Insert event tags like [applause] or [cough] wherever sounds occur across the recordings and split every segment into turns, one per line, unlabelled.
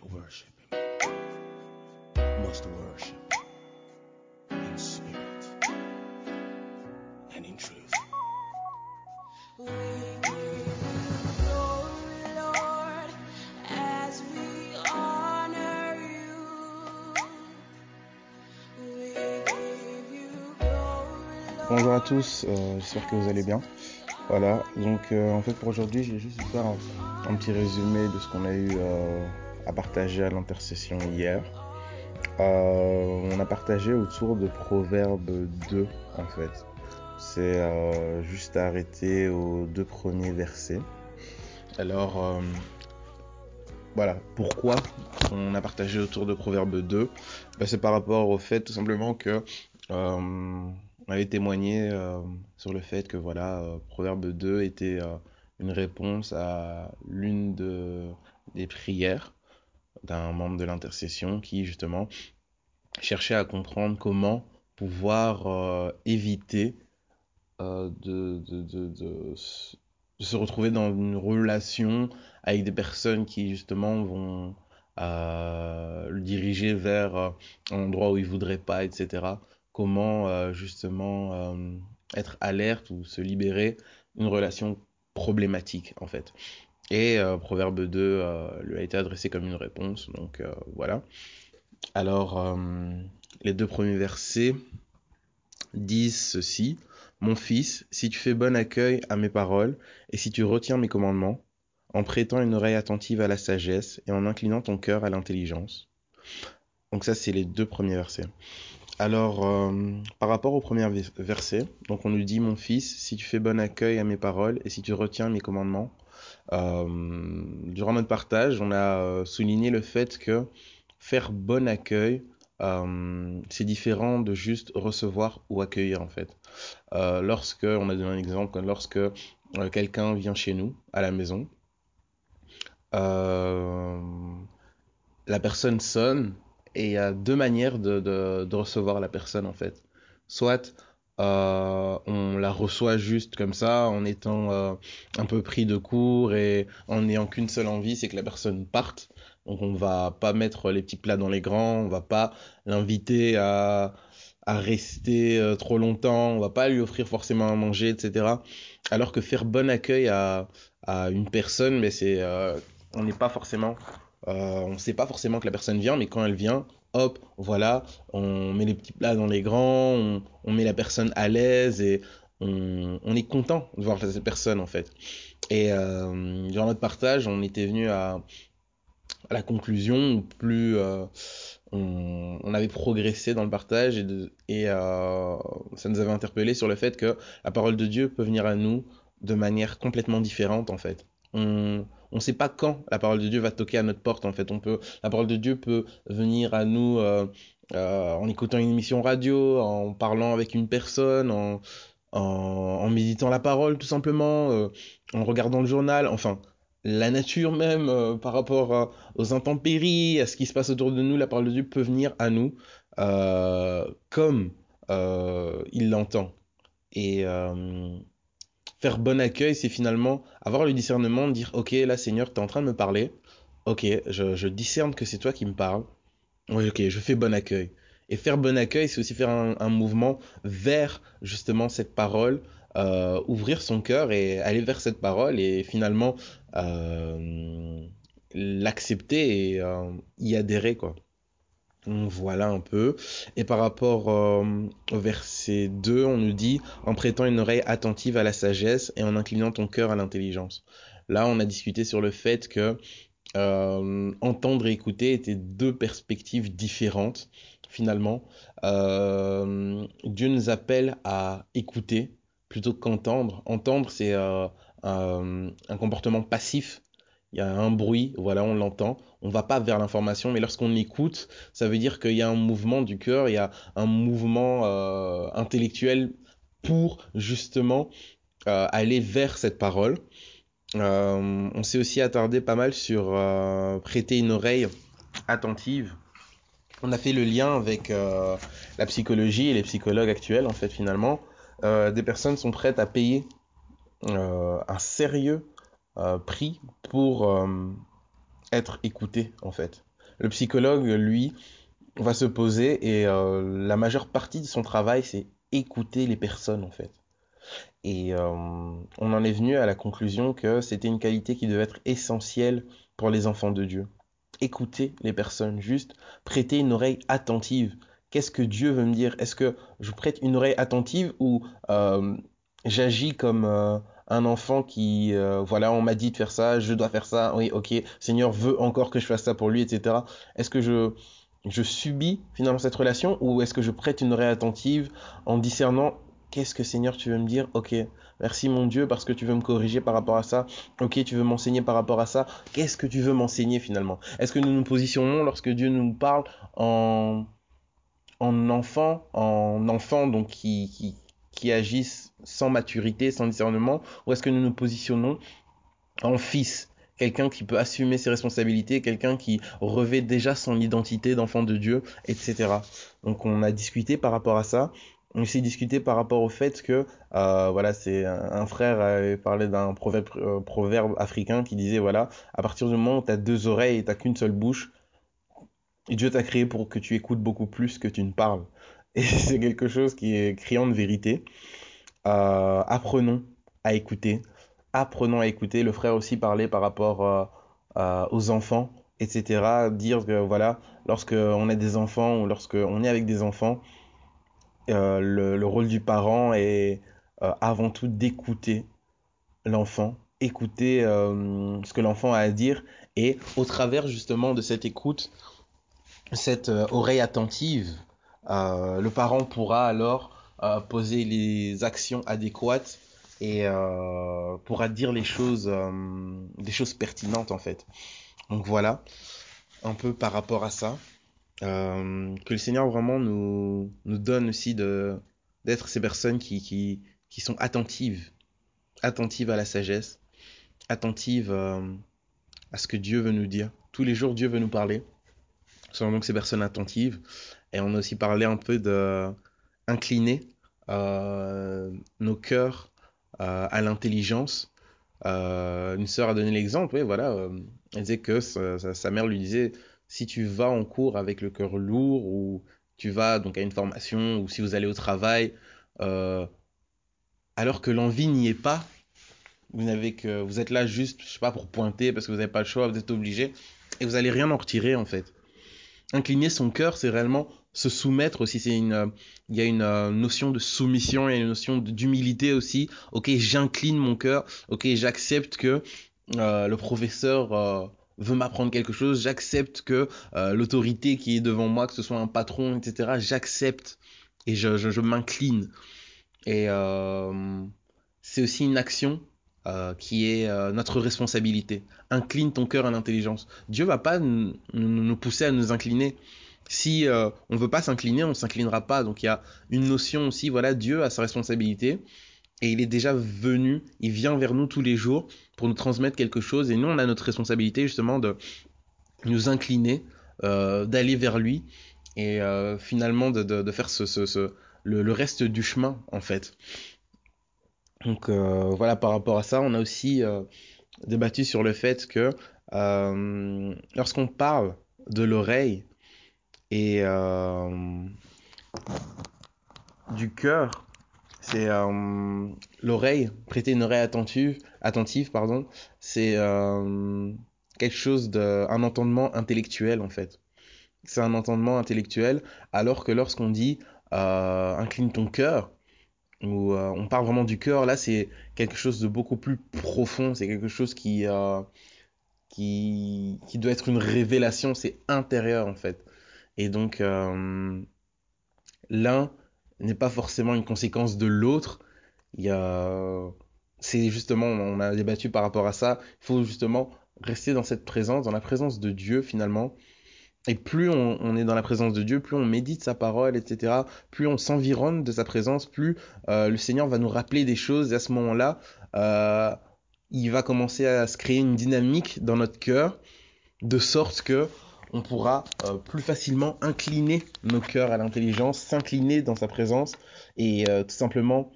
worship worship in spirit and in truth.
You.
Bonjour à tous, euh, j'espère que vous allez bien. Voilà, donc euh, en fait pour aujourd'hui, je vais juste faire un, un petit résumé de ce qu'on a eu euh, à partager à l'intercession hier. Euh, on a partagé autour de Proverbe 2 en fait. C'est euh, juste arrêté aux deux premiers versets. Alors euh, voilà, pourquoi on a partagé autour de Proverbe 2 Bah, C'est par rapport au fait tout simplement que euh, on avait témoigné sur le fait que voilà, Proverbe 2 était une réponse à l'une de, des prières d'un membre de l'intercession qui justement cherchait à comprendre comment pouvoir euh, éviter euh, de, se retrouver dans une relation avec des personnes qui justement vont euh, le diriger vers un endroit où il voudrait pas, etc. Comment justement être alerte ou se libérer d'une relation problématique en fait. Et euh, Proverbe 2 euh, lui a été adressé comme une réponse, donc euh, voilà. Alors, euh, les deux premiers versets disent ceci. Mon fils, si tu fais bon accueil à mes paroles, et si tu retiens mes commandements, en prêtant une oreille attentive à la sagesse et en inclinant ton cœur à l'intelligence. Donc ça, c'est les deux premiers versets. Alors, euh, par rapport au premier vers- verset, donc on nous dit, mon fils, si tu fais bon accueil à mes paroles et si tu retiens mes commandements, durant notre partage, on a euh, souligné le fait que faire bon accueil, euh, c'est différent de juste recevoir ou accueillir en fait. Euh, lorsque, on a donné un exemple, lorsque euh, quelqu'un vient chez nous à la maison, euh, la personne sonne et il y a deux manières de, de, de recevoir la personne en fait. Soit euh, on la reçoit juste comme ça en étant euh, un peu pris de court et en n'ayant qu'une seule envie, c'est que la personne parte. Donc on va pas mettre les petits plats dans les grands, on va pas l'inviter à, rester euh, trop longtemps, on va pas lui offrir forcément à manger, etc. Alors que faire bon accueil à, une personne, mais c'est on n'est pas forcément on sait pas forcément que la personne vient, mais quand elle vient, hop, voilà, on met les petits plats dans les grands, on, met la personne à l'aise et on, est content de voir cette personne en fait. Et euh, durant notre partage, on était venu à, la conclusion où plus euh, on, avait progressé dans le partage et, euh, ça nous avait interpellé sur le fait que la parole de Dieu peut venir à nous de manière complètement différente en fait. On sait pas quand la parole de Dieu va toquer à notre porte en fait. On peut la parole de Dieu peut venir à nous euh, euh, en écoutant une émission radio, en parlant avec une personne, en méditant la parole tout simplement, euh, en regardant le journal, enfin la nature même par rapport aux intempéries, à ce qui se passe autour de nous, la parole de Dieu peut venir à nous comme il l'entend. Et faire bon accueil, c'est finalement avoir le discernement de dire, ok, là Seigneur, tu es en train de me parler, ok, je, je discerne que c'est toi qui me parles, ok, je fais bon accueil. Et faire bon accueil, c'est aussi faire un, un mouvement vers justement cette parole, euh, ouvrir son cœur et aller vers cette parole et finalement euh, l'accepter et euh, y adhérer, quoi. Voilà un peu. Et par rapport euh, au verset 2, on nous dit en prêtant une oreille attentive à la sagesse et en inclinant ton cœur à l'intelligence. Là, on a discuté sur le fait que euh, entendre et écouter étaient deux perspectives différentes finalement. Euh, Dieu nous appelle à écouter plutôt qu'entendre. Entendre, c'est euh, un, un comportement passif. Il y a un bruit, voilà, on l'entend. On va pas vers l'information, mais lorsqu'on écoute, ça veut dire qu'il y a un mouvement du cœur, il y a un mouvement euh, intellectuel pour justement euh, aller vers cette parole. Euh, on s'est aussi attardé pas mal sur prêter une oreille attentive. On a fait le lien avec la psychologie et les psychologues actuels, en fait, finalement. Des personnes sont prêtes à payer un sérieux euh, prix pour euh, être écouté en fait. Le psychologue, lui, va se poser et euh, la majeure partie de son travail, c'est écouter les personnes en fait. Et on en est venu à la conclusion que c'était une qualité qui devait être essentielle pour les enfants de Dieu. Écouter les personnes, juste prêter une oreille attentive. Qu'est-ce que Dieu veut me dire? Est-ce que je prête une oreille attentive ou j'agis comme un enfant qui, euh, voilà, on m'a dit de faire ça, je dois faire ça, oui, ok, Seigneur veut encore que je fasse ça pour lui, etc. Est-ce que je, je subis finalement cette relation ou est-ce que je prête une oreille attentive en discernant qu'est-ce que Seigneur tu veux me dire? Ok, merci mon Dieu parce que tu veux me corriger par rapport à ça. Ok, tu veux m'enseigner par rapport à ça. Qu'est-ce que tu veux m'enseigner finalement? Est-ce que nous nous positionnons lorsque Dieu nous parle en, en enfant, en enfant donc qui, qui, qui agissent sans maturité, sans discernement Ou est-ce que nous nous positionnons en fils quelqu'un qui peut assumer ses responsabilités, quelqu'un qui revêt déjà son identité d'enfant de Dieu, etc. Donc on a discuté par rapport à ça on s'est discuté par rapport au fait que euh, voilà c'est un, frère avait parlé d'un proverbe, euh, proverbe, africain qui disait voilà à partir du moment où tu as deux oreilles et tu qu'une seule bouche Dieu t'a créé pour que tu écoutes beaucoup plus que tu ne parles [laughs] et c'est quelque chose qui est criant de vérité. Euh, apprenons à écouter. Apprenons à écouter. Le frère aussi parlait par rapport euh, euh, aux enfants etc dire que voilà lorsque on a des enfants ou lorsque on est avec des enfants le, le, rôle du parent est avant tout d'écouter l'enfant, écouter ce que l'enfant a à dire. Et au travers justement de cette écoute, cette oreille attentive, euh, le parent pourra alors poser les actions adéquates et pourra dire les choses, des choses pertinentes en fait. Donc voilà, un peu par rapport à ça. Euh, que le Seigneur vraiment nous, nous donne aussi de d'être ces personnes qui, qui, qui sont attentives, attentives à la sagesse, attentives euh, à ce que Dieu veut nous dire. Tous les jours, Dieu veut nous parler. Soyons donc ces personnes attentives. Et on a aussi parlé un peu de incliner euh, nos cœurs euh, à l'intelligence. Euh, une sœur a donné l'exemple, oui, voilà. elle disait que sa, mère lui disait si tu vas en cours avec le cœur lourd ou tu vas donc à une formation ou si vous allez au travail alors que l'envie n'y est pas vous n'avez que vous êtes là juste je sais pas pour pointer parce que vous n'avez pas le choix vous êtes obligé et vous allez rien en retirer en fait incliner son cœur c'est réellement se soumettre aussi c'est une il y a une notion de soumission il y a une notion d'humilité aussi ok j'incline mon cœur ok j'accepte que euh, le professeur euh, veut m'apprendre quelque chose, j'accepte que euh, l'autorité qui est devant moi, que ce soit un patron, etc., j'accepte et je, je, m'incline. Et euh, c'est aussi une action euh, qui est euh, notre responsabilité. Incline ton cœur à l'intelligence. Dieu va pas nous pousser à nous incliner. Si euh, on veut pas s'incliner, on s'inclinera pas. Donc il y a une notion aussi, voilà, Dieu a sa responsabilité et il est déjà venu, il vient vers nous tous les jours pour nous transmettre quelque chose et nous on a notre responsabilité justement de nous incliner, euh, d'aller vers lui et euh, finalement de, faire le, reste du chemin en fait. Donc euh, voilà par rapport à ça, on a aussi débattu sur le fait que lorsqu'on parle de l'oreille et euh, du cœur, c'est euh, l'oreille, prêter une oreille attentive, attentive pardon, c'est euh, quelque chose de, un entendement intellectuel en fait. C'est un entendement intellectuel, alors que lorsqu'on dit incline ton cœur, ou on parle vraiment du cœur, là c'est quelque chose de beaucoup plus profond, c'est quelque chose qui, qui doit être une révélation, c'est intérieur en fait. Et donc euh, l'un n'est pas forcément une conséquence de l'autre. Il y a, c'est justement, on a débattu par rapport à ça. Il faut justement rester dans cette présence, dans la présence de Dieu finalement. Et plus on, est dans la présence de Dieu, plus on médite sa parole, etc., plus on s'environne de sa présence, plus euh, le Seigneur va nous rappeler des choses. Et à ce moment-là, euh, il va commencer à se créer une dynamique dans notre cœur, de sorte que on pourra euh, plus facilement incliner nos cœurs à l'intelligence, s'incliner dans sa présence et euh, tout simplement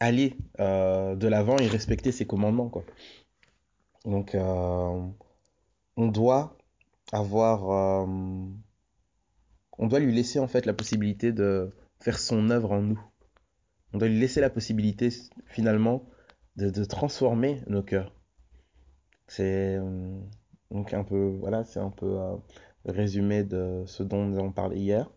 aller euh, de l'avant et respecter ses commandements. Donc, on doit avoir, on doit lui laisser en fait la possibilité de faire son œuvre en nous. On doit lui laisser la possibilité finalement de, transformer nos cœurs. C'est donc un peu, voilà, c'est un peu résumé de ce dont nous avons parlé hier.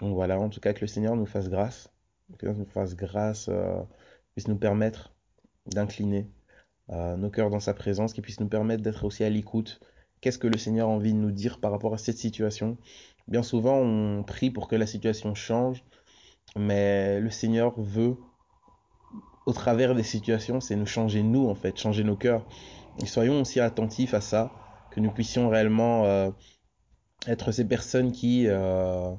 Donc voilà, en tout cas que le Seigneur nous fasse grâce, que nous fasse grâce, euh, puisse nous permettre d'incliner euh, nos cœurs dans sa présence, qui puisse nous permettre d'être aussi à l'écoute. Qu'est-ce que le Seigneur a envie de nous dire par rapport à cette situation? Bien souvent, on prie pour que la situation change, mais le Seigneur veut, au travers des situations, c'est nous changer nous, en fait, changer nos cœurs. Et soyons aussi attentifs à ça, que nous puissions réellement euh, être ces personnes qui euh,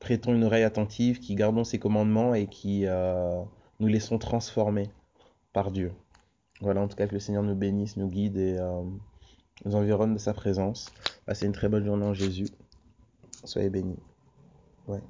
prêtons une oreille attentive, qui gardons ses commandements et qui euh, nous laissons transformer par Dieu. Voilà, en tout cas, que le Seigneur nous bénisse, nous guide et euh, nous environne de sa présence. Passez une très bonne journée en Jésus. Soyez bénis. Ouais.